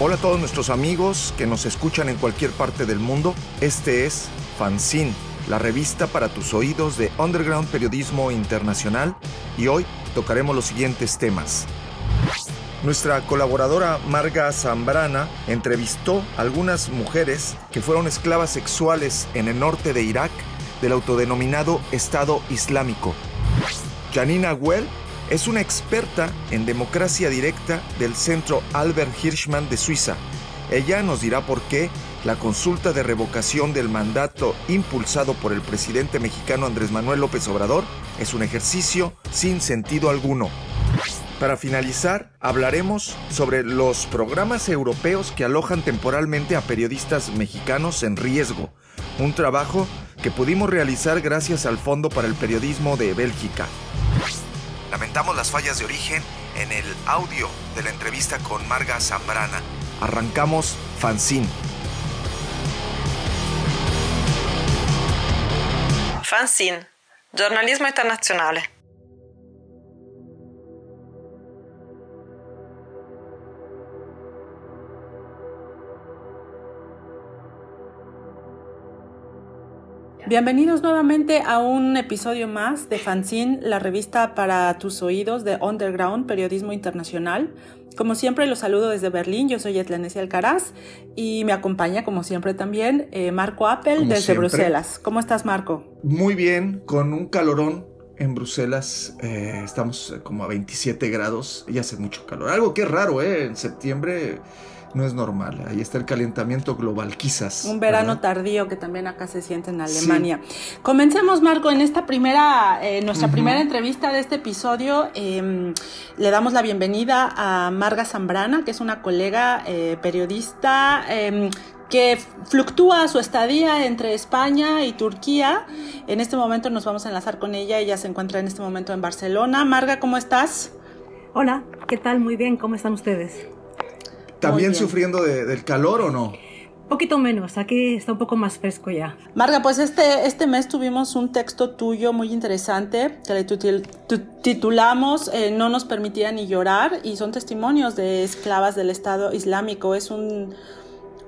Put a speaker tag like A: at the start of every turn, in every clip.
A: Hola a todos nuestros amigos que nos escuchan en cualquier parte del mundo. Este es Fanzine, la revista para tus oídos de Underground Periodismo Internacional y hoy tocaremos los siguientes temas. Nuestra colaboradora Marga Zambrana entrevistó a algunas mujeres que fueron esclavas sexuales en el norte de Irak del autodenominado Estado Islámico. Janina Well es una experta en democracia directa del Centro Albert Hirschman de Suiza. Ella nos dirá por qué la consulta de revocación del mandato impulsado por el presidente mexicano Andrés Manuel López Obrador es un ejercicio sin sentido alguno. Para finalizar, hablaremos sobre los programas europeos que alojan temporalmente a periodistas mexicanos en riesgo, un trabajo que pudimos realizar gracias al Fondo para el Periodismo de Bélgica. Lamentamos las fallas de origen en el audio de la entrevista con Marga Zambrana. Arrancamos Fanzine.
B: Fanzine, giornalismo internazionale. Bienvenidos nuevamente a un episodio más de Fanzine, la revista para tus oídos de Underground Periodismo Internacional. Como siempre, los saludo desde Berlín. Yo soy Etlenesia Alcaraz y me acompaña, como siempre, también eh, Marco Appel desde Bruselas. ¿Cómo estás, Marco?
A: Muy bien, con un calorón en Bruselas eh, estamos como a 27 grados y hace mucho calor. Algo que es raro, ¿eh? En septiembre no es normal. Ahí está el calentamiento global, quizás.
B: Un verano tardío que también acá se siente en Alemania. Comencemos, Marco, en esta primera, eh, nuestra primera entrevista de este episodio. Em, le damos la bienvenida a Marga Zambrana, que es una colega eh, periodista em, que fluctúa su estadía entre España y Turquía. En este momento nos vamos a enlazar con ella. Ella se encuentra en este momento en Barcelona. Marga, ¿cómo estás?
C: Hola, ¿qué tal? Muy bien, ¿cómo están ustedes?
A: ¿También sufriendo del calor o no?
C: Poquito menos, aquí está un poco más fresco ya.
B: Marga, pues este, este mes tuvimos un texto tuyo muy interesante que le titulamos eh, No nos permitía ni llorar y son testimonios de esclavas del Estado Islámico. Es un,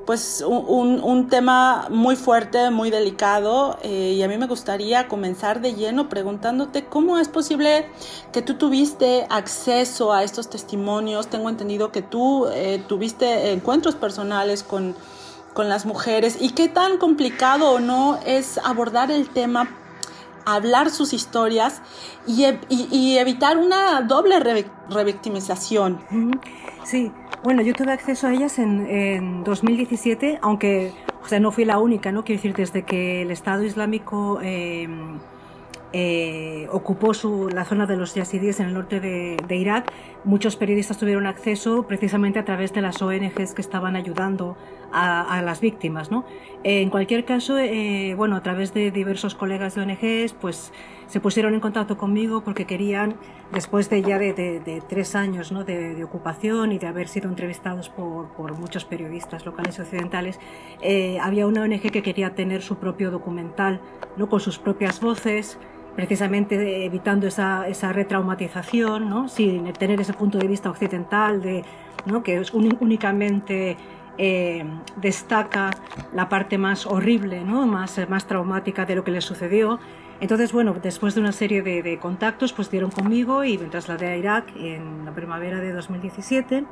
B: pues un, un, tema muy fuerte, muy delicado eh, y a mí me gustaría comenzar de lleno preguntándote cómo es posible que tú tuviste acceso a estos testimonios. Tengo entendido que tú eh, tuviste encuentros personales con, con las mujeres y qué tan complicado o no es abordar el tema hablar sus historias y, y, evitar una doble revictimización.
C: Sí, bueno, yo tuve acceso a ellas en, en 2017, aunque o sea, no fui la única, ¿no? Quiero decir, desde que el Estado Islámico eh, eh, ocupó su, la zona de los yazidíes en el norte de, Irak, muchos periodistas tuvieron acceso precisamente a través de las ONGs que estaban ayudando a, a las víctimas. ¿no? en cualquier caso, eh, bueno, a través de diversos colegas de ONGs, pues se pusieron en contacto conmigo porque querían, después de ya de, de, de tres años ¿no? de, ocupación y de haber sido entrevistados por, por muchos periodistas locales y occidentales, eh, había una ONG que quería tener su propio documental, ¿no? con sus propias voces, precisamente evitando esa, esa retraumatización, ¿no? sin tener ese punto de vista occidental de, ¿no? que es únicamente eh, destaca la parte más horrible, ¿no? más, más traumática de lo que le sucedió. Entonces, bueno, después de una serie de, de, contactos, pues dieron conmigo y me trasladé a Irak en la primavera de 2017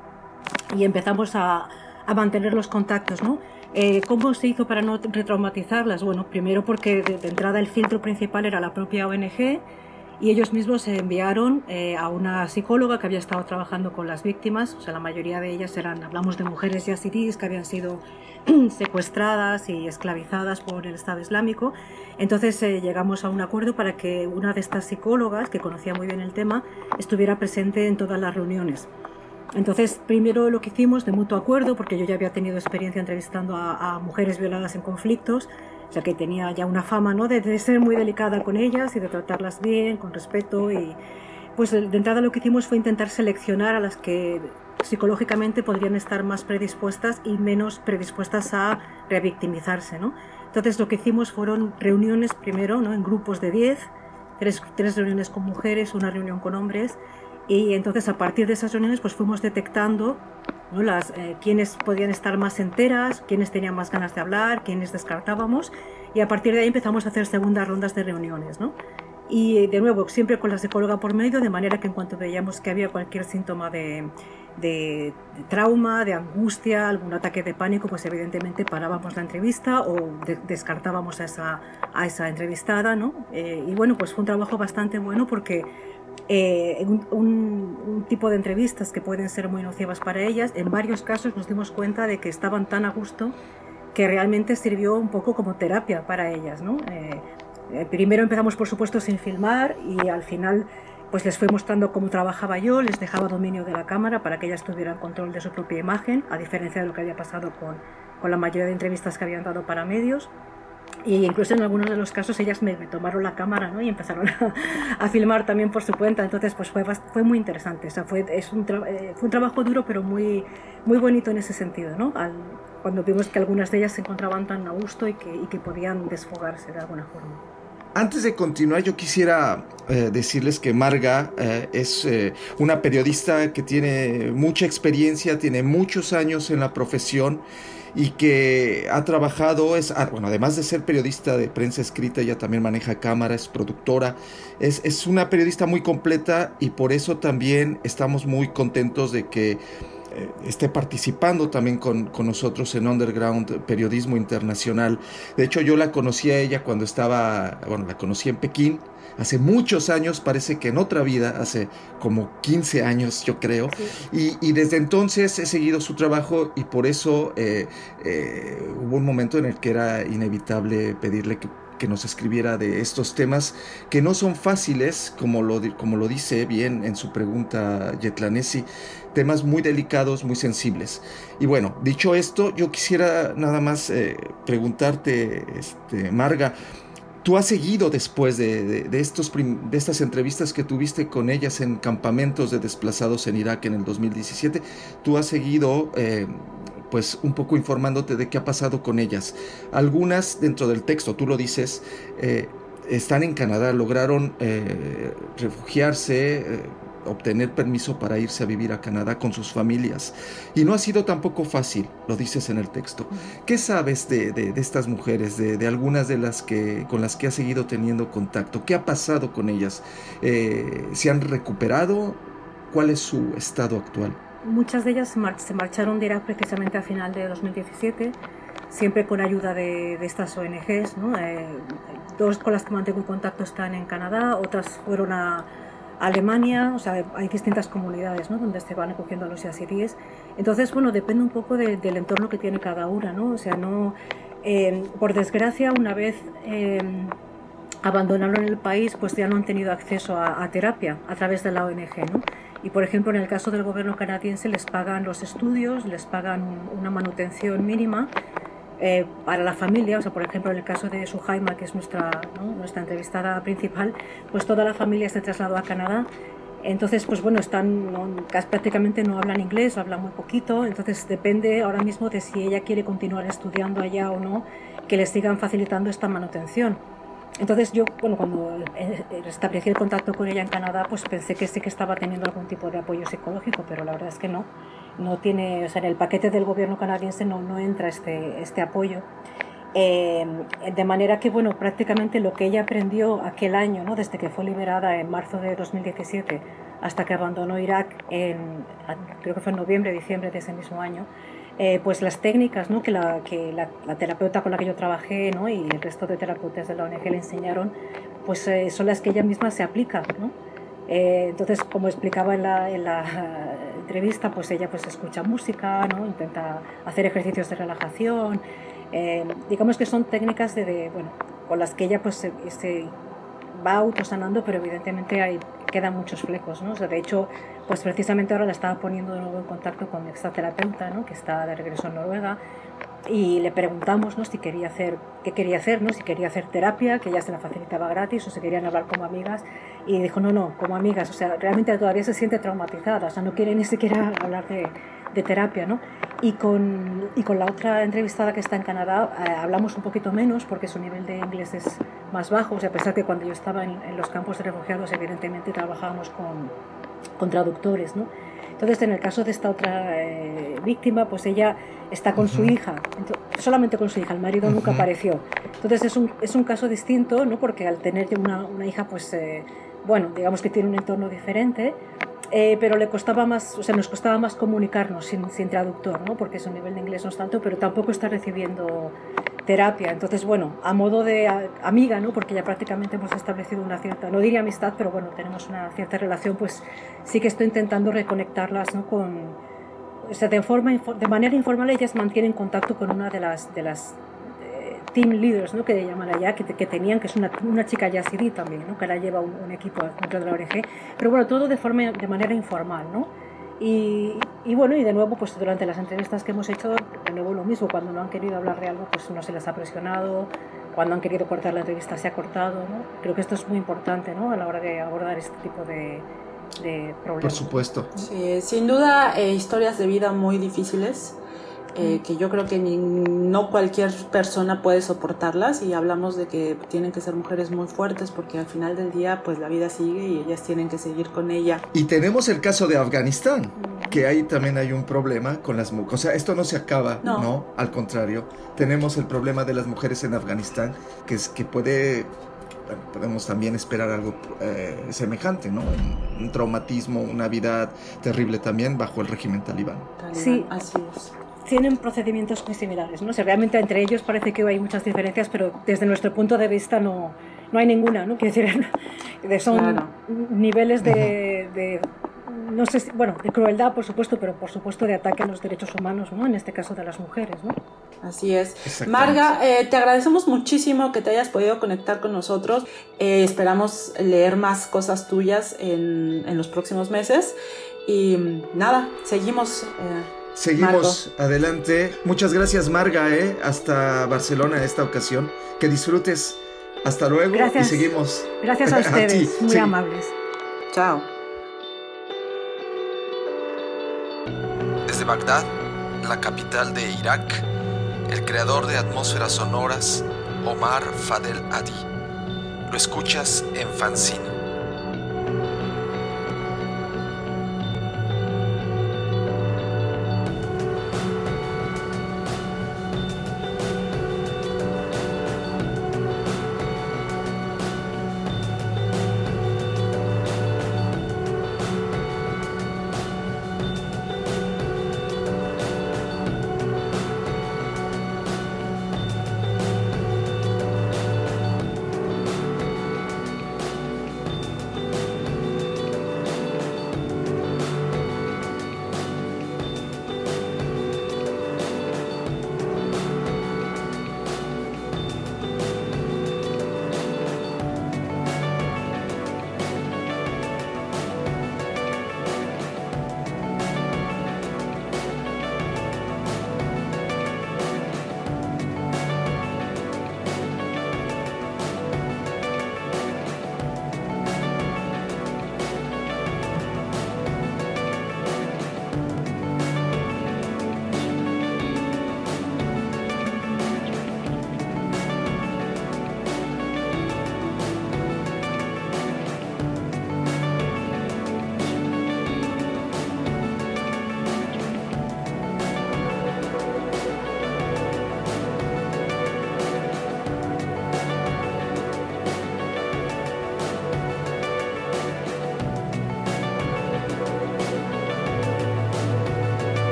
C: y empezamos a, a mantener los contactos, ¿no? Eh, ¿Cómo se hizo para no retraumatizarlas? Bueno, primero porque de, de, entrada el filtro principal era la propia ONG y ellos mismos se enviaron eh, a una psicóloga que había estado trabajando con las víctimas, o sea, la mayoría de ellas eran, hablamos de mujeres yazidíes que habían sido secuestradas y esclavizadas por el Estado Islámico. Entonces eh, llegamos a un acuerdo para que una de estas psicólogas, que conocía muy bien el tema, estuviera presente en todas las reuniones. Entonces, primero lo que hicimos de mutuo acuerdo, porque yo ya había tenido experiencia entrevistando a, a mujeres violadas en conflictos, o sea que tenía ya una fama ¿no? de, ser muy delicada con ellas y de tratarlas bien, con respeto. Y pues de entrada lo que hicimos fue intentar seleccionar a las que psicológicamente podrían estar más predispuestas y menos predispuestas a revictimizarse. ¿no? Entonces lo que hicimos fueron reuniones primero ¿no? en grupos de 10, tres, tres reuniones con mujeres, una reunión con hombres y entonces a partir de esas reuniones pues fuimos detectando ¿no? Las, eh, quiénes podían estar más enteras, quiénes tenían más ganas de hablar, quiénes descartábamos, y a partir de ahí empezamos a hacer segundas rondas de reuniones. ¿no? Y de nuevo, siempre con la psicóloga por medio, de manera que en cuanto veíamos que había cualquier síntoma de, de, trauma, de angustia, algún ataque de pánico, pues evidentemente parábamos la entrevista o descartábamos a esa, a esa entrevistada. ¿no? Eh, y bueno, pues fue un trabajo bastante bueno porque eh, un, tipo de entrevistas que pueden ser muy nocivas para ellas, en varios casos nos dimos cuenta de que estaban tan a gusto que realmente sirvió un poco como terapia para ellas. ¿no? Eh, eh, primero empezamos, por supuesto, sin filmar y al final pues les fui mostrando cómo trabajaba yo, les dejaba dominio de la cámara para que ellas tuvieran control de su propia imagen, a diferencia de lo que había pasado con, con la mayoría de entrevistas que habían dado para medios. Y incluso en algunos de los casos ellas me, tomaron la cámara ¿no? y empezaron a, a, filmar también por su cuenta. Entonces pues fue, fue muy interesante. O sea, fue, es un eh, fue un trabajo duro pero muy, muy bonito en ese sentido. ¿no? Al, cuando vimos que algunas de ellas se encontraban tan a gusto y que, y que podían desfogarse de alguna forma.
A: Antes de continuar, yo quisiera eh, decirles que Marga eh, es eh, una periodista que tiene mucha experiencia, tiene muchos años en la profesión y que ha trabajado, es, ah, bueno, además de ser periodista de prensa escrita, ella también maneja cámara, es productora, es, es una periodista muy completa y por eso también estamos muy contentos de que eh, esté participando también con, con, nosotros en Underground Periodismo Internacional. De hecho, yo la conocí a ella cuando estaba, bueno, la conocí en Pekín. Hace muchos años, parece que en otra vida, hace como 15 años yo creo, y, y, desde entonces he seguido su trabajo y por eso eh, eh, hubo un momento en el que era inevitable pedirle que que nos escribiera de estos temas que no son fáciles, como lo, como lo dice bien en su pregunta Yetlanesi, temas muy delicados, muy sensibles. Y bueno, dicho esto, yo quisiera nada más eh, preguntarte, este, Marga, tú has seguido después de, de, estos de estas entrevistas que tuviste con ellas en campamentos de desplazados en Irak en el 2017, tú has seguido... Eh, pues un poco informándote de qué ha pasado con ellas. Algunas dentro del texto, tú lo dices, eh, están en Canadá, lograron eh, refugiarse, obtener permiso para irse a vivir a Canadá con sus familias. Y no ha sido tampoco fácil, lo dices en el texto. ¿Qué sabes de, de, estas mujeres, de, de, algunas de las que con las que has seguido teniendo contacto? ¿Qué ha pasado con ellas? ¿Se han recuperado? ¿Cuál es su estado actual?
C: Muchas de ellas se marcharon de Irak precisamente a final de 2017, siempre con ayuda de, estas ONGs. ¿no? Eh, dos con las que mantengo contacto están en Canadá, otras fueron a Alemania, o sea, hay distintas comunidades ¿no? donde se van acogiendo a los yazidíes. Entonces, bueno, depende un poco de, del entorno que tiene cada una, ¿no? O sea, no, eh, por desgracia, una vez eh, abandonaron el país, pues ya no han tenido acceso a, a terapia a través de la ONG, ¿no? Y por ejemplo, en el caso del gobierno canadiense les pagan los estudios, les pagan una manutención mínima eh, para la familia, o sea, por ejemplo, en el caso de Suhaima, que es nuestra, nuestra entrevistada principal, pues toda la familia se trasladó a Canadá. Entonces, pues bueno, están, prácticamente no hablan inglés, hablan muy poquito, entonces depende ahora mismo de si ella quiere continuar estudiando allá o no, que les sigan facilitando esta manutención. Entonces yo, bueno, cuando establecí el contacto con ella en Canadá, pues pensé que sí que estaba teniendo algún tipo de apoyo psicológico, pero la verdad es que no. No tiene, o sea, en el paquete del gobierno canadiense no, no entra este, este apoyo. Eh, de manera que, bueno, prácticamente lo que ella aprendió aquel año, ¿no? desde que fue liberada en marzo de 2017 hasta que abandonó Irak, en, creo que fue en noviembre, diciembre de ese mismo año, eh, pues las técnicas ¿no? que, la, que la, terapeuta con la que yo trabajé ¿no? y el resto de terapeutas de la ONG le enseñaron, pues eh, son las que ella misma se aplica. Eh, entonces, como explicaba en la, en la, entrevista, pues ella pues escucha música, ¿no? intenta hacer ejercicios de relajación. digamos que son técnicas de, de, bueno, con las que ella pues se, se va autosanando, pero evidentemente hay, quedan muchos flecos, ¿no? O sea, de hecho, pues precisamente ahora la estaba poniendo de nuevo en contacto con mi extraterapeuta, ¿no? Que está de regreso en Noruega, y le preguntamos, ¿no? Si quería hacer, qué quería hacer, ¿no? Si quería hacer terapia, que ella se la facilitaba gratis, o si querían hablar como amigas, y dijo, no, no, como amigas, o sea, realmente todavía se siente traumatizada, o sea, no quiere ni siquiera hablar de, de terapia, ¿no? Y con, y con la otra entrevistada que está en Canadá eh, hablamos un poquito menos porque su nivel de inglés es más bajo, o sea, a pesar que cuando yo estaba en, en los campos de refugiados evidentemente trabajábamos con, con traductores, ¿no? Entonces, en el caso de esta otra eh, víctima, pues ella está con su hija, solamente con su hija, el marido nunca apareció. Entonces, es un, es un caso distinto, ¿no? Porque al tener una, una hija, pues, eh, bueno, digamos que tiene un entorno diferente, eh, pero le costaba más, o sea, nos costaba más comunicarnos sin, sin, traductor, ¿no? Porque su nivel de inglés no es tanto, pero tampoco está recibiendo terapia. Entonces, bueno, a modo de amiga, ¿no? Porque ya prácticamente hemos establecido una cierta, no diría amistad, pero bueno, tenemos una cierta relación, pues sí que estoy intentando reconectarlas, ¿no? Con, o sea, de, forma, de manera informal ellas mantienen contacto con una de las, de las team leaders, ¿no? que llaman allá, que, que, tenían, que es una, una chica yazidí también, ¿no? que ahora lleva un, equipo dentro de la ONG, pero bueno, todo de, forma, de manera informal, ¿no? Y, y, bueno, y de nuevo, pues durante las entrevistas que hemos hecho, de nuevo lo mismo, cuando no han querido hablar de algo, pues no se les ha presionado, cuando han querido cortar la entrevista se ha cortado, ¿no? Creo que esto es muy importante, ¿no? A la hora de abordar este tipo de, de problemas.
A: Por supuesto.
B: Sí, sin duda, eh, historias de vida muy difíciles eh, que yo creo que no cualquier persona puede soportarlas y hablamos de que tienen que ser mujeres muy fuertes porque al final del día pues la vida sigue y ellas tienen que seguir con ella.
A: Y tenemos el caso de Afganistán, que ahí también hay un problema con las mujeres. O sea, esto no se acaba, no. Al contrario, tenemos el problema de las mujeres en Afganistán, que, es, que puede podemos también esperar algo eh, semejante, ¿no? Un, traumatismo, una vida terrible también bajo el régimen talibán.
C: Sí, así es tienen procedimientos muy similares. ¿no? O realmente entre ellos parece que hay muchas diferencias, pero desde nuestro punto de vista no, no hay ninguna. ¿no? Quiero decir, son niveles de, de, no sé bueno, de crueldad, por supuesto, pero por supuesto de ataque a los derechos humanos, ¿no? en este caso de las mujeres. ¿no?
B: Así es. Marga, eh, te agradecemos muchísimo que te hayas podido conectar con nosotros. Eh, esperamos leer más cosas tuyas en, en, los próximos meses. Y nada, seguimos. Eh,
A: Seguimos adelante. Muchas gracias, Marga, ¿eh? hasta Barcelona en esta ocasión. Que disfrutes. Hasta luego y seguimos.
C: Gracias a ustedes, muy amables.
B: Chao.
A: Desde Bagdad, la capital de Irak, el creador de atmósferas sonoras, Omar Fadel Adi. Lo escuchas en Fanzine.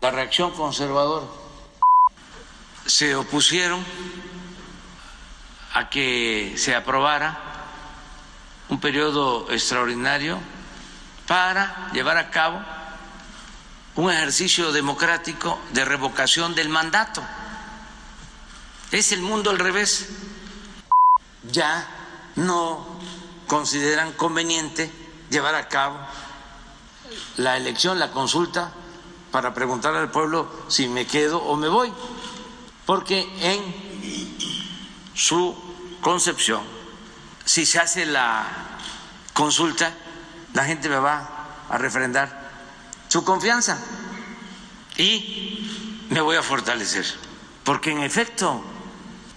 D: La reacción conservadora se opusieron a que se aprobara un periodo extraordinario para llevar a cabo un ejercicio democrático de revocación del mandato. Es el mundo al revés. Ya no consideran conveniente llevar a cabo la elección, la consulta, para preguntarle al pueblo si me quedo o me voy. Porque en su concepción, si se hace la consulta, la gente me va a refrendar su confianza y me voy a fortalecer. Porque en efecto,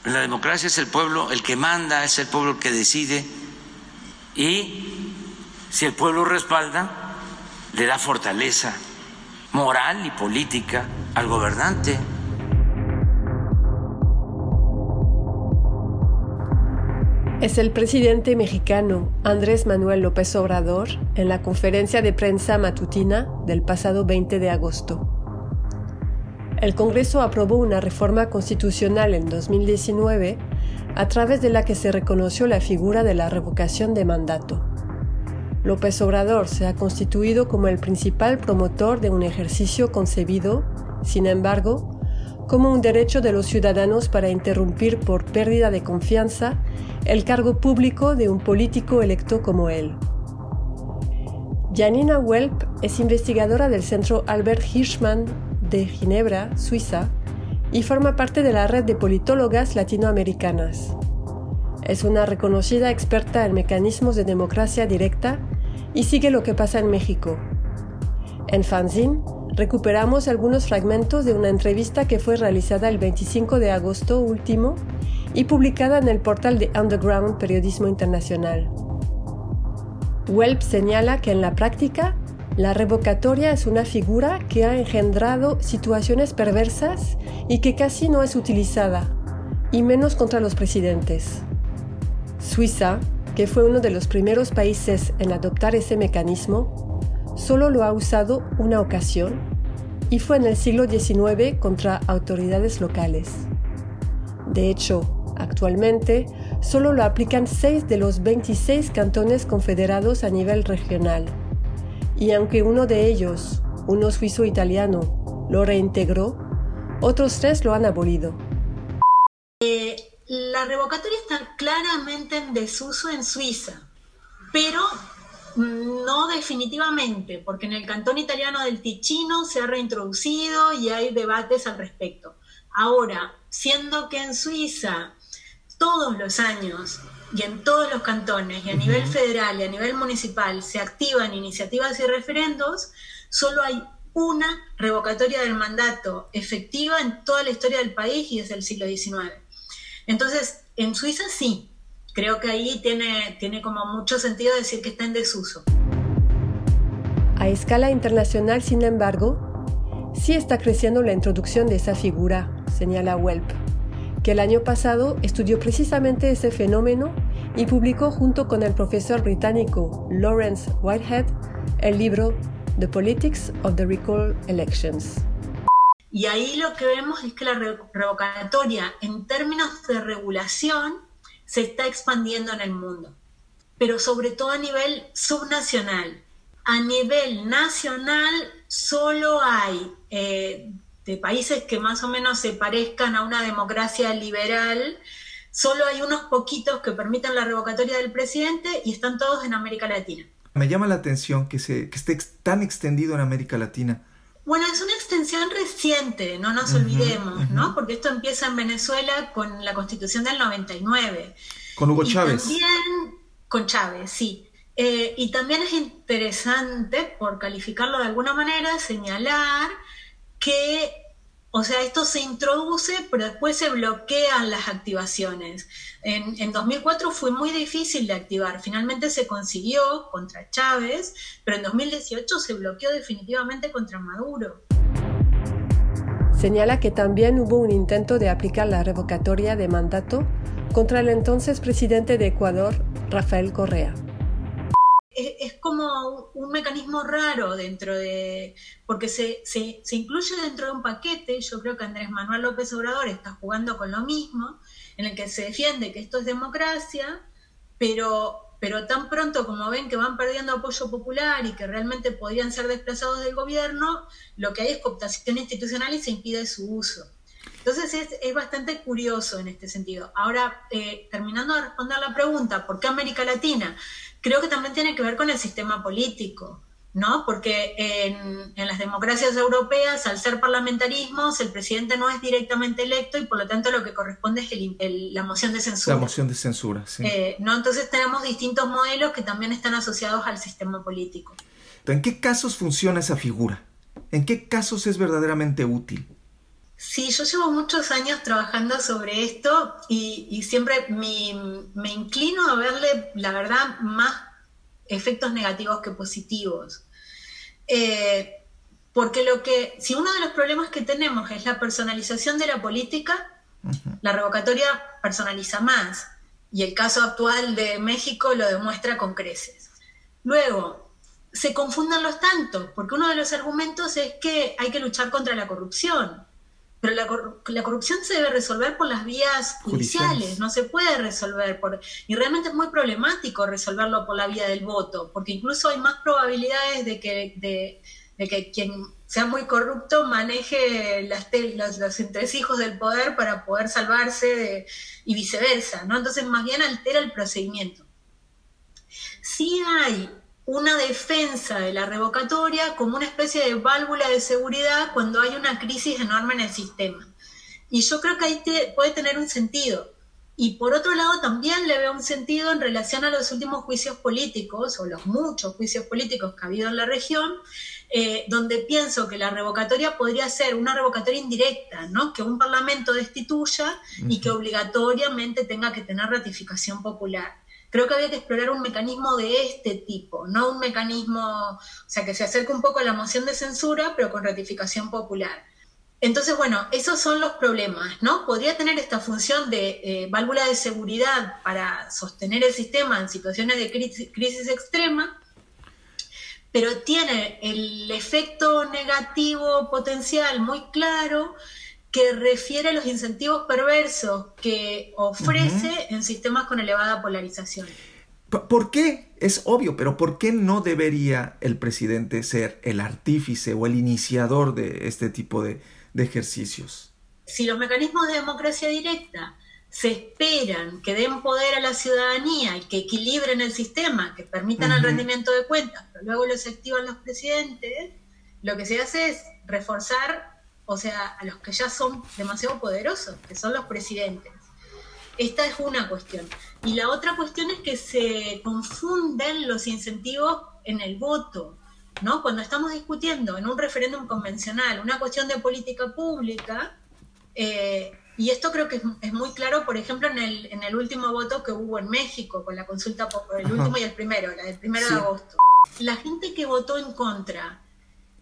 D: la democracia es el pueblo el que manda, es el pueblo el que decide y si el pueblo respalda, le da fortaleza moral y política al gobernante.
E: Es el presidente mexicano Andrés Manuel López Obrador en la conferencia de prensa matutina del pasado 20 de agosto. El Congreso aprobó una reforma constitucional en 2019 a través de la que se reconoció la figura de la revocación de mandato. López Obrador se ha constituido como el principal promotor de un ejercicio concebido, sin embargo, como un derecho de los ciudadanos para interrumpir por pérdida de confianza el cargo público de un político electo como él. Janina Welp es investigadora del Centro Albert Hirschman de Ginebra, Suiza, y forma parte de la red de politólogas latinoamericanas. Es una reconocida experta en mecanismos de democracia directa y sigue lo que pasa en México. En Fanzine recuperamos algunos fragmentos de una entrevista que fue realizada el 25 de agosto último y publicada en el portal de Underground Periodismo Internacional. Welp señala que en la práctica la revocatoria es una figura que ha engendrado situaciones perversas y que casi no es utilizada, y menos contra los presidentes. Suiza, que fue uno de los primeros países en adoptar ese mecanismo, solo lo ha usado una ocasión, y fue en el siglo XIX contra autoridades locales. De hecho, actualmente solo lo aplican seis de los 26 cantones confederados a nivel regional y aunque uno de ellos, uno suizo-italiano, lo reintegró, otros tres lo han abolido.
F: Eh, la revocatoria está claramente en desuso en Suiza, pero no definitivamente, porque en el cantón italiano del Ticino se ha reintroducido y hay debates al respecto. Ahora, siendo que en Suiza todos los años y en todos los cantones y a nivel federal y a nivel municipal se activan iniciativas y referendos, solo hay una revocatoria del mandato efectiva en toda la historia del país y desde el siglo XIX. Entonces, en Suiza sí, creo que ahí tiene, tiene como mucho sentido decir que está en desuso.
E: A escala internacional, sin embargo, sí está creciendo la introducción de esa figura, señala Welp que el año pasado estudió precisamente ese fenómeno y publicó junto con el profesor británico Lawrence Whitehead el libro The Politics of the Recall Elections.
F: Y ahí lo que vemos es que la revocatoria en términos de regulación se está expandiendo en el mundo, pero sobre todo a nivel subnacional. A nivel nacional solo hay eh, de países que más o menos se parezcan a una democracia liberal, solo hay unos poquitos que permiten la revocatoria del presidente y están todos en América Latina.
A: Me llama la atención que, se, que esté tan extendido en América Latina.
F: Bueno, es una extensión reciente, no nos olvidemos, ¿no? Porque esto empieza en Venezuela con la constitución del 99.
A: Con Hugo Chávez.
F: También con Chávez, sí. Eh, y también es interesante, por calificarlo de alguna manera, señalar que, o sea, esto se introduce, pero después se bloquean las activaciones. En, en 2004 fue muy difícil de activar, finalmente se consiguió contra Chávez, pero en 2018 se bloqueó definitivamente contra Maduro.
E: Señala que también hubo un intento de aplicar la revocatoria de mandato contra el entonces presidente de Ecuador, Rafael Correa.
F: Es, como un, mecanismo raro dentro de, porque se, se, incluye dentro de un paquete, yo creo que Andrés Manuel López Obrador está jugando con lo mismo, en el que se defiende que esto es democracia, pero, pero tan pronto como ven que van perdiendo apoyo popular y que realmente podrían ser desplazados del gobierno, lo que hay es cooptación institucional y se impide su uso. Entonces es, es bastante curioso en este sentido. Ahora, eh, terminando de responder la pregunta, ¿por qué América Latina? creo que también tiene que ver con el sistema político, ¿no? Porque en, las democracias europeas, al ser parlamentarismos, el presidente no es directamente electo y por lo tanto lo que corresponde es la moción de censura.
A: La moción de censura, sí.
F: Eh, ¿no? Entonces tenemos distintos modelos que también están asociados al sistema político.
A: ¿En qué casos funciona esa figura? ¿En qué casos es verdaderamente útil?
F: Sí, yo llevo muchos años trabajando sobre esto y, siempre me inclino a verle, la verdad, más efectos negativos que positivos. Eh, porque lo que, si uno de los problemas que tenemos es la personalización de la política, la revocatoria personaliza más. Y el caso actual de México lo demuestra con creces. Luego, se confunden los tantos, porque uno de los argumentos es que hay que luchar contra la corrupción pero la, corrupción se debe resolver por las vías judiciales, no se puede resolver por... Y realmente es muy problemático resolverlo por la vía del voto, porque incluso hay más probabilidades de que, de, que quien sea muy corrupto maneje las los, los, entresijos del poder para poder salvarse y viceversa, ¿no? Entonces más bien altera el procedimiento. Si hay una defensa de la revocatoria como una especie de válvula de seguridad cuando hay una crisis enorme en el sistema. Y yo creo que ahí puede tener un sentido. Y por otro lado, también le veo un sentido en relación a los últimos juicios políticos, o los muchos juicios políticos que ha habido en la región, eh, donde pienso que la revocatoria podría ser una revocatoria indirecta, ¿no? que un parlamento destituya y que obligatoriamente tenga que tener ratificación popular creo que había que explorar un mecanismo de este tipo, no un mecanismo, o sea, que se acerque un poco a la moción de censura, pero con ratificación popular. Entonces, bueno, esos son los problemas, ¿no? Podría tener esta función de eh, válvula de seguridad para sostener el sistema en situaciones de crisis, crisis extrema, pero tiene el efecto negativo potencial muy claro que refiere a los incentivos perversos que ofrece en sistemas con elevada polarización.
A: ¿Por qué? Es obvio, pero ¿por qué no debería el presidente ser el artífice o el iniciador de este tipo de, ejercicios?
F: Si los mecanismos de democracia directa se esperan que den poder a la ciudadanía y que equilibren el sistema, que permitan el rendimiento de cuentas, pero luego los activan los presidentes, lo que se hace es reforzar o sea, a los que ya son demasiado poderosos, que son los presidentes. Esta es una cuestión. Y la otra cuestión es que se confunden los incentivos en el voto. ¿no? Cuando estamos discutiendo en un referéndum convencional una cuestión de política pública, eh, y esto creo que es, muy claro, por ejemplo, en el, en el último voto que hubo en México, con la consulta por el último y el primero, la del primero de agosto. La gente que votó en contra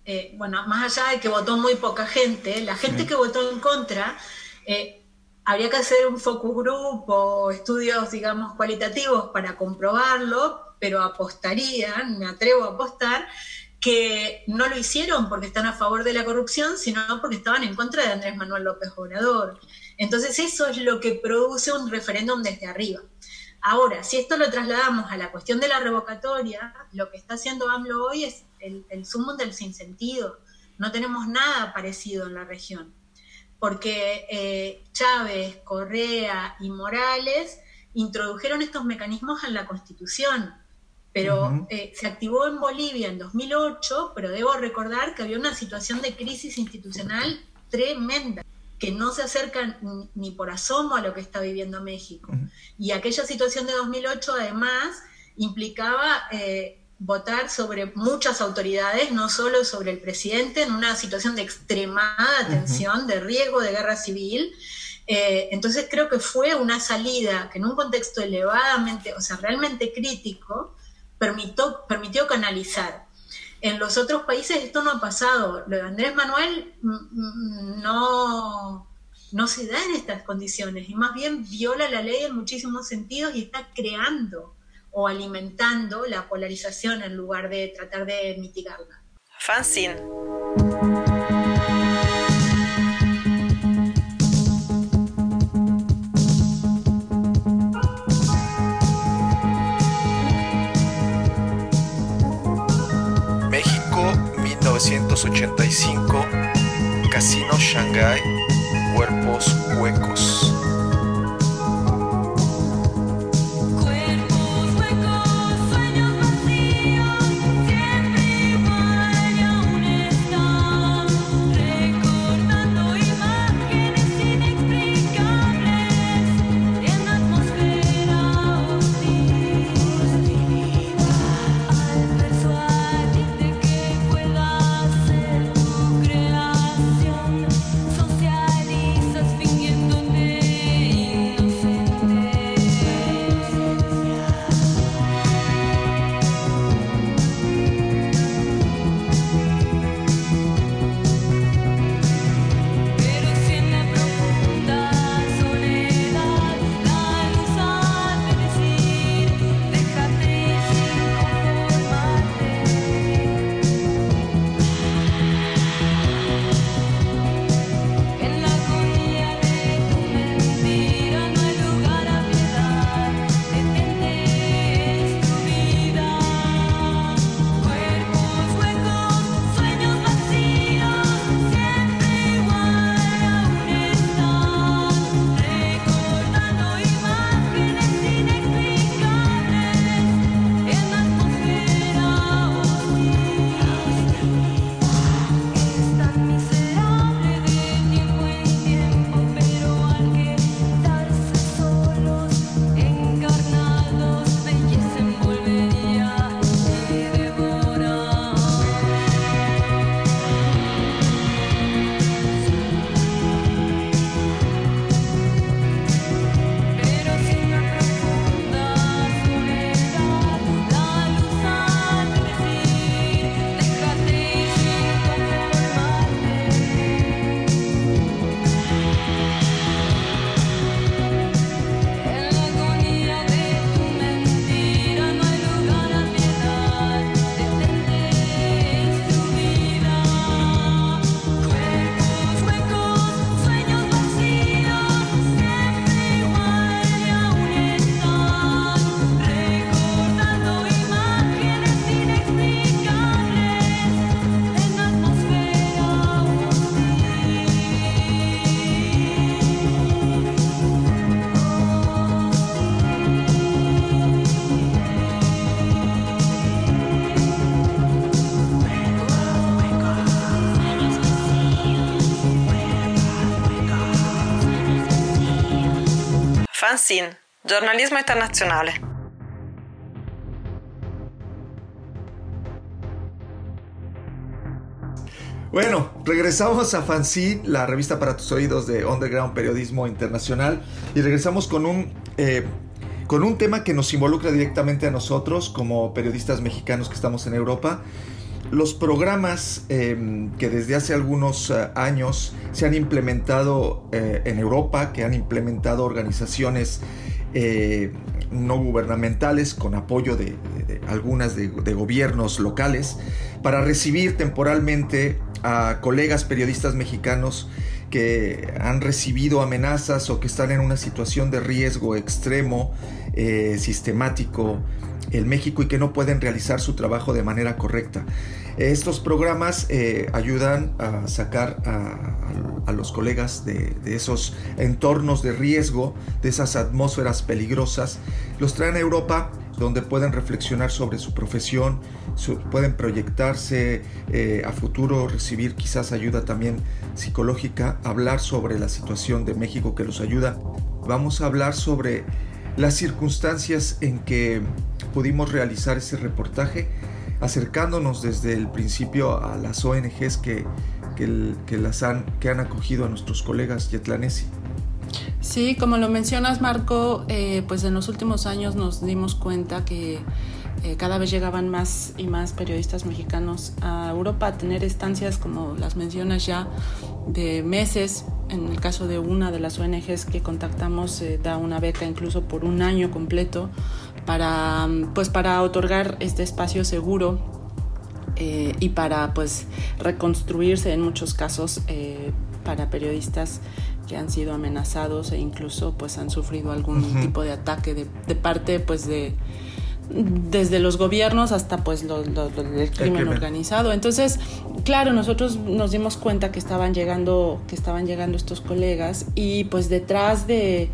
F: eh, bueno, más allá de que votó muy poca gente, la gente que votó en contra, eh, habría que hacer un focus group o estudios, digamos, cualitativos para comprobarlo, pero apostarían, me atrevo a apostar, que no lo hicieron porque están a favor de la corrupción, sino porque estaban en contra de Andrés Manuel López Obrador. Entonces eso es lo que produce un referéndum desde arriba. Ahora, si esto lo trasladamos a la cuestión de la revocatoria, lo que está haciendo AMLO hoy es el, el sumo del sinsentido. No tenemos nada parecido en la región, porque eh, Chávez, Correa y Morales introdujeron estos mecanismos en la Constitución, pero eh, se activó en Bolivia en 2008, pero debo recordar que había una situación de crisis institucional tremenda que no se acercan ni por asomo a lo que está viviendo México. Y aquella situación de 2008 además implicaba eh, votar sobre muchas autoridades, no solo sobre el presidente, en una situación de extremada tensión, de riesgo de guerra civil. Eh, entonces creo que fue una salida que en un contexto elevadamente, o sea, realmente crítico, permitió, permitió canalizar. En los otros países esto no ha pasado. Lo de Andrés Manuel mm, mm, no, no se da en estas condiciones y más bien viola la ley en muchísimos sentidos y está creando o alimentando la polarización en lugar de tratar de mitigarla.
G: Fanzine.
H: 1985 Casino Shanghai Cuerpos Huecos
G: Fanzine, giornalismo internazionale.
H: Bueno, regresamos a Fanzine, la revista para tus oídos de Underground Periodismo Internacional, y regresamos con un, eh, con un tema que nos involucra directamente a nosotros como periodistas mexicanos que estamos en Europa. Los programas eh, que desde hace algunos uh, años se han implementado eh, en Europa, que han implementado organizaciones eh, no gubernamentales con apoyo de, de, algunas de, gobiernos locales para recibir temporalmente a colegas periodistas mexicanos que han recibido amenazas o que están en una situación de riesgo extremo, eh, sistemático en México y que no pueden realizar su trabajo de manera correcta. Estos programas eh, ayudan a sacar a, los colegas de, esos entornos de riesgo, de esas atmósferas peligrosas, los traen a Europa donde pueden reflexionar sobre su profesión, pueden proyectarse eh, a futuro, recibir quizás ayuda también psicológica, hablar sobre la situación de México que los ayuda. Vamos a hablar sobre las circunstancias en que pudimos realizar ese reportaje acercándonos desde el principio a las ONGs que, que, las han, que han acogido a nuestros colegas yetlanesi.
B: Sí, como lo mencionas, Marco, eh, pues en los últimos años nos dimos cuenta que eh, cada vez llegaban más y más periodistas mexicanos a Europa a tener estancias, como las mencionas ya, de meses. En el caso de una de las ONGs que contactamos, eh, da una beca incluso por un año completo para, pues, para otorgar este espacio seguro eh, y para pues reconstruirse en muchos casos eh, para periodistas que han sido amenazados e incluso pues han sufrido algún tipo de ataque de, de parte pues de desde los gobiernos hasta pues lo, el, crimen organizado. Entonces, claro, nosotros nos dimos cuenta que estaban llegando, que estaban llegando estos colegas y pues detrás de,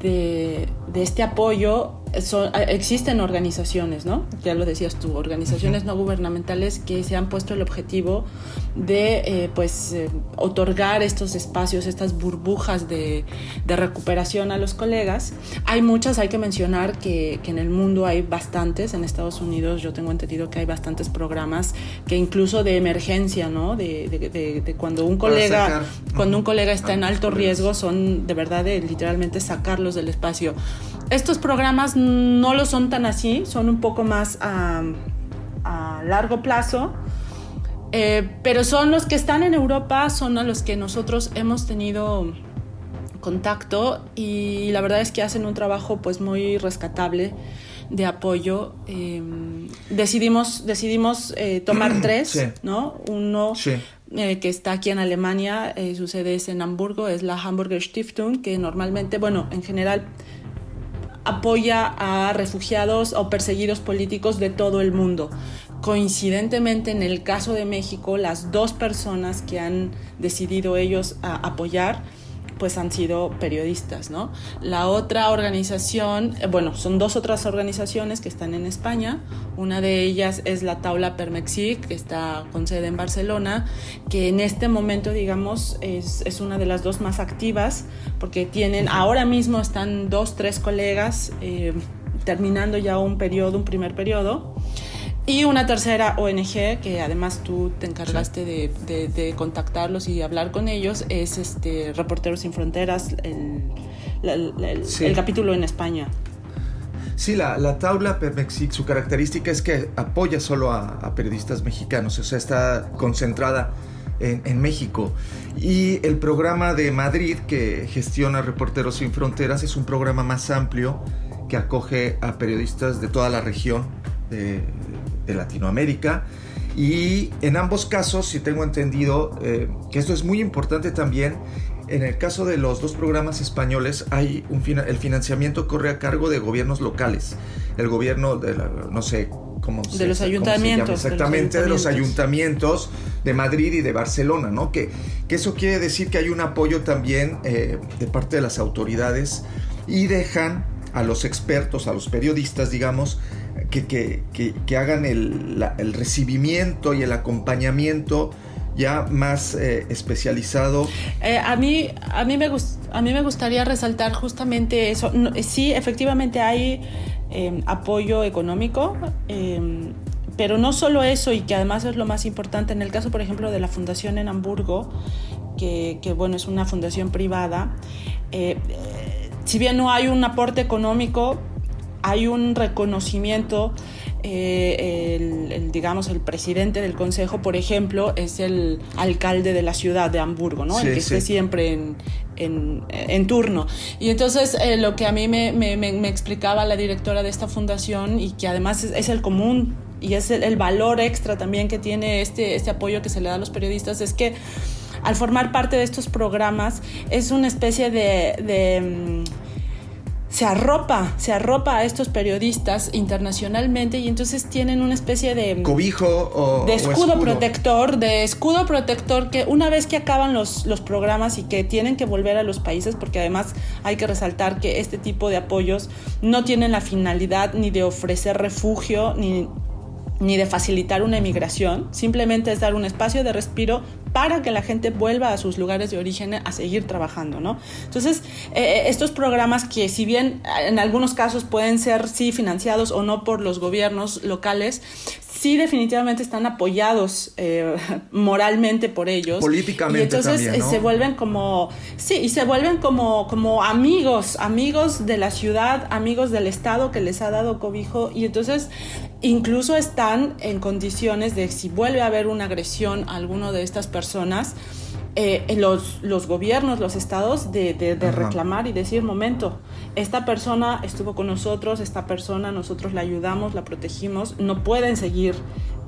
B: de, de este apoyo existen organizaciones, ¿no? Ya lo decías tú, organizaciones no gubernamentales que se han puesto el objetivo de, eh, pues, eh, otorgar estos espacios, estas burbujas de, de, recuperación a los colegas. Hay muchas, hay que mencionar que, que, en el mundo hay bastantes, en Estados Unidos yo tengo entendido que hay bastantes programas que incluso de emergencia, ¿no? De, de cuando un colega, cuando un colega está en alto riesgo, son de verdad de literalmente sacarlos del espacio. Estos programas no lo son tan así, son un poco más a, largo plazo, eh, pero son los que están en Europa, son a los que nosotros hemos tenido contacto y la verdad es que hacen un trabajo pues muy rescatable de apoyo. Em, decidimos decidimos eh, tomar tres, ¿no? Uno eh, que está aquí en Alemania, su sede es en Hamburgo, es la Hamburger Stiftung, que normalmente, bueno, en general apoya a refugiados o perseguidos políticos de todo el mundo. Coincidentemente, en el caso de México, las dos personas que han decidido ellos apoyar pues han sido periodistas, ¿no? La otra organización, eh, bueno, son dos otras organizaciones que están en España. Una de ellas es la Taula Permexic, que está con sede en Barcelona, que en este momento, digamos, es, es una de las dos más activas, porque tienen, ahora mismo están dos, tres colegas eh, terminando ya un periodo, un primer periodo. Y una tercera ONG, que además tú te encargaste de, contactarlos y hablar con ellos, es este Reporteros Sin Fronteras, el, capítulo en España.
A: Sí, la, la tabla Permexic, su característica es que apoya solo a, periodistas mexicanos, o sea, está concentrada en, en, México. Y el programa de Madrid, que gestiona Reporteros Sin Fronteras, es un programa más amplio que acoge a periodistas de toda la región de, Latinoamérica. Y en ambos casos, si tengo entendido, eh, que esto es muy importante también, en el caso de los dos programas españoles, hay un el financiamiento corre a cargo de gobiernos locales. El gobierno de no sé cómo
B: de los ayuntamientos.
A: exactamente, de los, ayuntamientos de Madrid y de Barcelona, ¿no? Que, que eso quiere decir que hay un apoyo también eh, de parte de las autoridades y dejan a los expertos, a los periodistas, digamos, que, que, hagan el, el, recibimiento y el acompañamiento ya más eh, especializado.
B: Eh, a, mí, a, mí me a mí me gustaría resaltar justamente eso. sí, efectivamente hay em, apoyo económico, em, pero no solo eso, y que además es lo más importante, en el caso, por ejemplo, de la Fundación en Hamburgo, que, que bueno, es una fundación privada, eh, si bien no hay un aporte económico, hay un reconocimiento, eh, el, digamos, el presidente del consejo, por ejemplo, es el alcalde de la ciudad de Hamburgo, ¿no? el que esté siempre en, en, turno. Y entonces eh, lo que a mí me, me, me, explicaba la directora de esta fundación y que además es, el común y es el, valor extra también que tiene este, este apoyo que se le da a los periodistas es que al formar parte de estos programas es una especie de mm, se arropa, se arropa a estos periodistas internacionalmente y entonces tienen una especie de
A: cobijo o
B: de escudo, protector, de escudo protector que una vez que acaban los, los programas y que tienen que volver a los países, porque además hay que resaltar que este tipo de apoyos no tienen la finalidad ni de ofrecer refugio ni ni de facilitar una emigración, simplemente es dar un espacio de respiro para que la gente vuelva a sus lugares de origen a seguir trabajando, ¿no? Entonces, eh, eh, estos programas que si bien en algunos casos pueden ser sí financiados o no por los gobiernos locales, sí definitivamente están apoyados eh, moralmente por ellos.
A: Políticamente.
B: Y entonces
A: también,
B: se vuelven como, sí, y se vuelven como, como amigos, amigos de la ciudad, amigos del Estado que les ha dado cobijo. Y entonces incluso están en condiciones de si vuelve a haber una agresión a alguno de estas personas, eh, los, los, gobiernos, los estados, de, de, reclamar y decir, momento, esta persona estuvo con nosotros, esta persona nosotros la ayudamos, la protegimos, no pueden seguir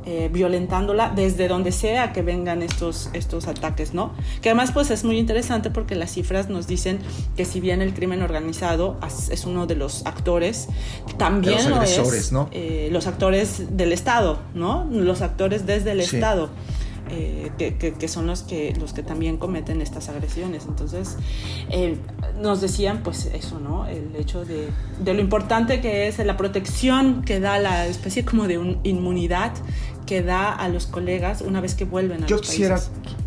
B: eh, violentándola desde donde sea que vengan estos, estos ataques, ¿no? Que además pues es muy interesante porque las cifras nos dicen que si bien el crimen organizado es uno de los actores, también lo es ¿no? Eh, los actores del Estado, ¿no? Los actores desde el Estado. Eh, que, son los que, los que también cometen estas agresiones. Entonces, eh, nos decían pues eso, ¿no? El hecho de, de, lo importante que es la protección que da la especie como de inmunidad que da a los colegas una vez que vuelven a
A: Yo
B: los
A: quisiera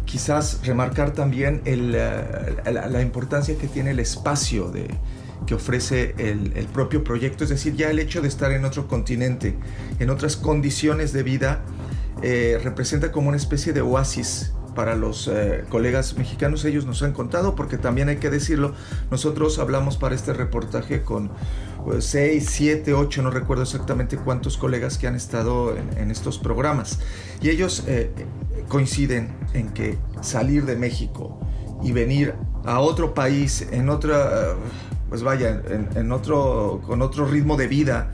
A: quizás remarcar también el, eh, la, importancia que tiene el espacio de, que ofrece el, el, propio proyecto, es decir, ya el hecho de estar en otro continente, en otras condiciones de vida, eh, representa como una especie de oasis para los eh, colegas mexicanos. Ellos nos han contado, porque también hay que decirlo, nosotros hablamos para este reportaje con 6, 7, 8, no recuerdo exactamente cuántos colegas que han estado en, estos programas. Y ellos eh, coinciden en que salir de México y venir a otro país, en otra, pues vaya, en otro, con otro ritmo de vida,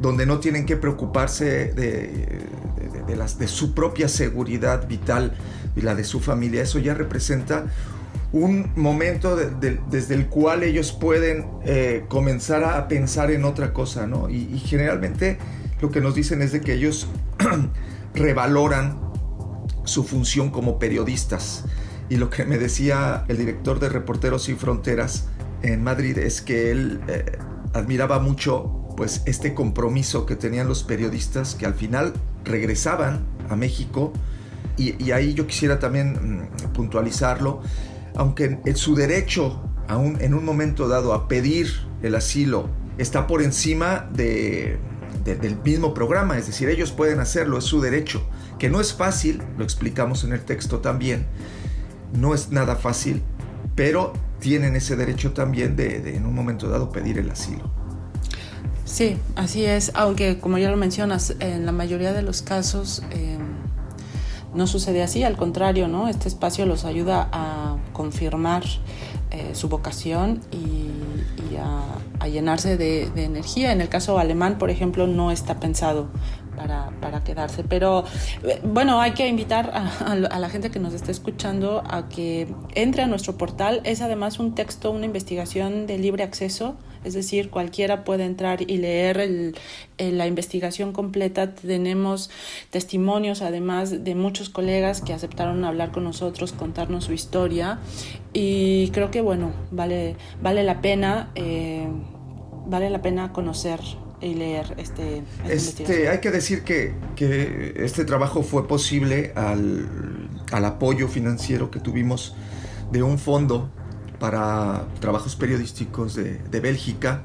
A: donde no tienen que preocuparse de, de, las, de su propia seguridad vital y la de su familia. Eso ya representa un momento desde el cual ellos pueden eh, comenzar a pensar en otra cosa, ¿no? Y, generalmente lo que nos dicen es de que ellos revaloran su función como periodistas. Y lo que me decía el director de Reporteros Sin Fronteras en Madrid es que él eh, admiraba mucho pues este compromiso que tenían los periodistas que al final regresaban a México y, ahí yo quisiera también mm, puntualizarlo, aunque en, su derecho aún en un momento dado a pedir el asilo está por encima de, del mismo programa, es decir, ellos pueden hacerlo, es su derecho, que no es fácil, lo explicamos en el texto también, no es nada fácil, pero tienen ese derecho también de en un momento dado pedir el asilo.
B: Sí, así es, aunque como ya lo mencionas, en la mayoría de los casos em, no sucede así, al contrario, ¿no? Este espacio los ayuda a confirmar eh, su vocación y, a, llenarse de, energía. En el caso alemán, por ejemplo, no está pensado para, para quedarse. Pero eh, bueno, hay que invitar a, a, la gente que nos está escuchando a que entre a nuestro portal. Es además un texto, una investigación de libre acceso es decir, cualquiera puede entrar y leer la investigación completa. Tenemos testimonios además de muchos colegas que aceptaron hablar con nosotros, contarnos su historia y creo que bueno, vale, vale la pena, eh, vale la pena conocer y leer este,
A: este hay que decir que, que, este trabajo fue posible al, al apoyo financiero que tuvimos de un fondo para trabajos periodísticos de, de Bélgica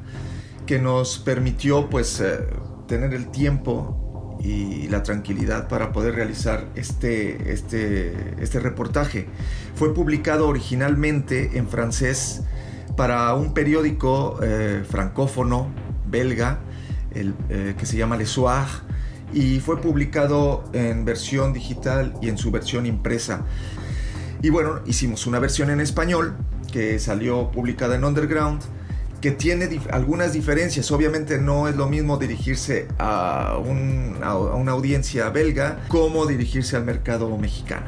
A: que nos permitió pues eh, tener el tiempo y la tranquilidad para poder realizar este, este, este reportaje. Fue publicado originalmente en francés para un periódico eh, francófono belga el, eh, que se llama Le Soir y fue publicado en versión digital y en su versión impresa. Y bueno, hicimos una versión en español que salió publicada en Underground, que tiene algunas diferencias. Obviamente no es lo mismo dirigirse a, una audiencia belga como dirigirse al mercado mexicano.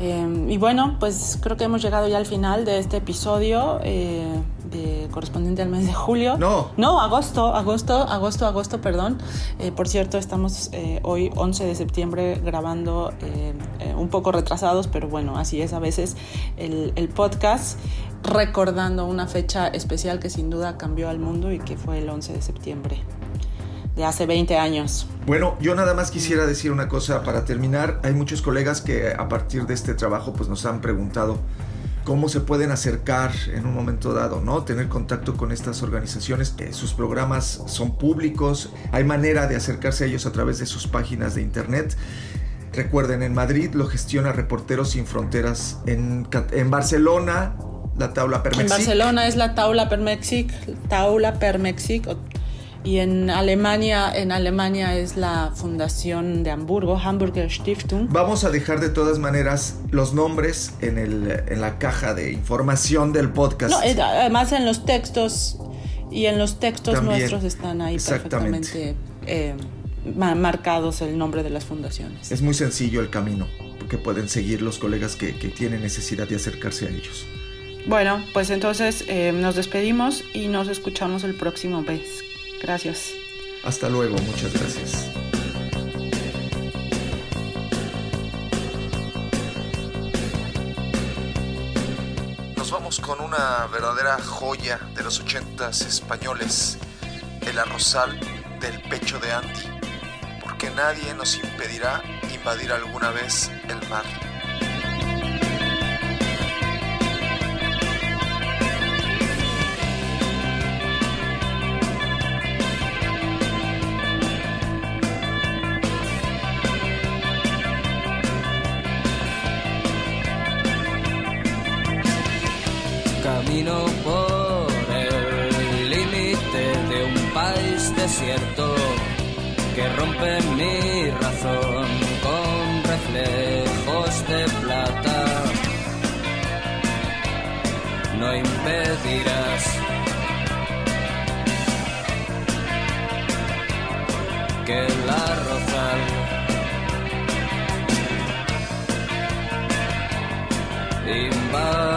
B: Em, y bueno, pues creo que hemos llegado ya al final de este episodio eh, de, correspondiente al mes de julio.
A: No.
B: No, agosto, agosto, agosto, agosto, perdón. Eh, por cierto, estamos eh, hoy 11 de septiembre grabando un poco retrasados, pero bueno, así es a veces el, el podcast recordando una fecha especial que sin duda cambió al mundo y que fue el 11 de septiembre de hace 20 años.
A: Bueno, yo nada más quisiera decir una cosa para terminar. Hay muchos colegas que a partir de este trabajo pues nos han preguntado cómo se pueden acercar en un momento dado, ¿no? Tener contacto con estas organizaciones. sus programas son públicos, hay manera de acercarse a ellos a través de sus páginas de internet. Recuerden, en Madrid lo gestiona Reporteros Sin Fronteras, en Barcelona la Taula Permexic.
B: En Barcelona es la Taula Permexic, Taula Permexic y en Alemania, en Alemania es la Fundación de Hamburgo, Hamburger Stiftung.
A: Vamos a dejar de todas maneras los nombres en, el, en la caja de información del podcast.
B: No, además en los textos y en los textos nuestros están ahí perfectamente eh, marcados el nombre de las fundaciones.
A: Es muy sencillo el camino que pueden seguir los colegas que, que tienen necesidad de acercarse a ellos.
B: Bueno, pues entonces eh, nos despedimos y nos escuchamos el próximo mes. Gracias.
A: Hasta luego, muchas gracias. Nos vamos con una verdadera joya de los ochentas españoles, el arrozal del pecho de Andy, porque nadie nos impedirá invadir alguna vez el mar.
I: Desierto que rompe mi razón con reflejos de plata. No impedirás que la rozal invada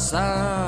I: Bajo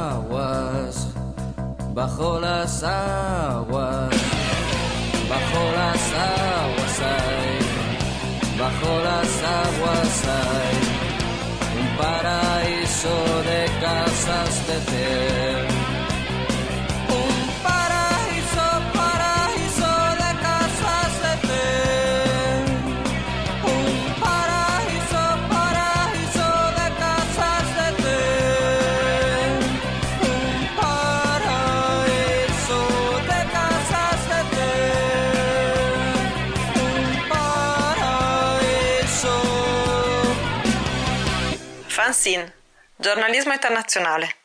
G: Giornalismo internazionale.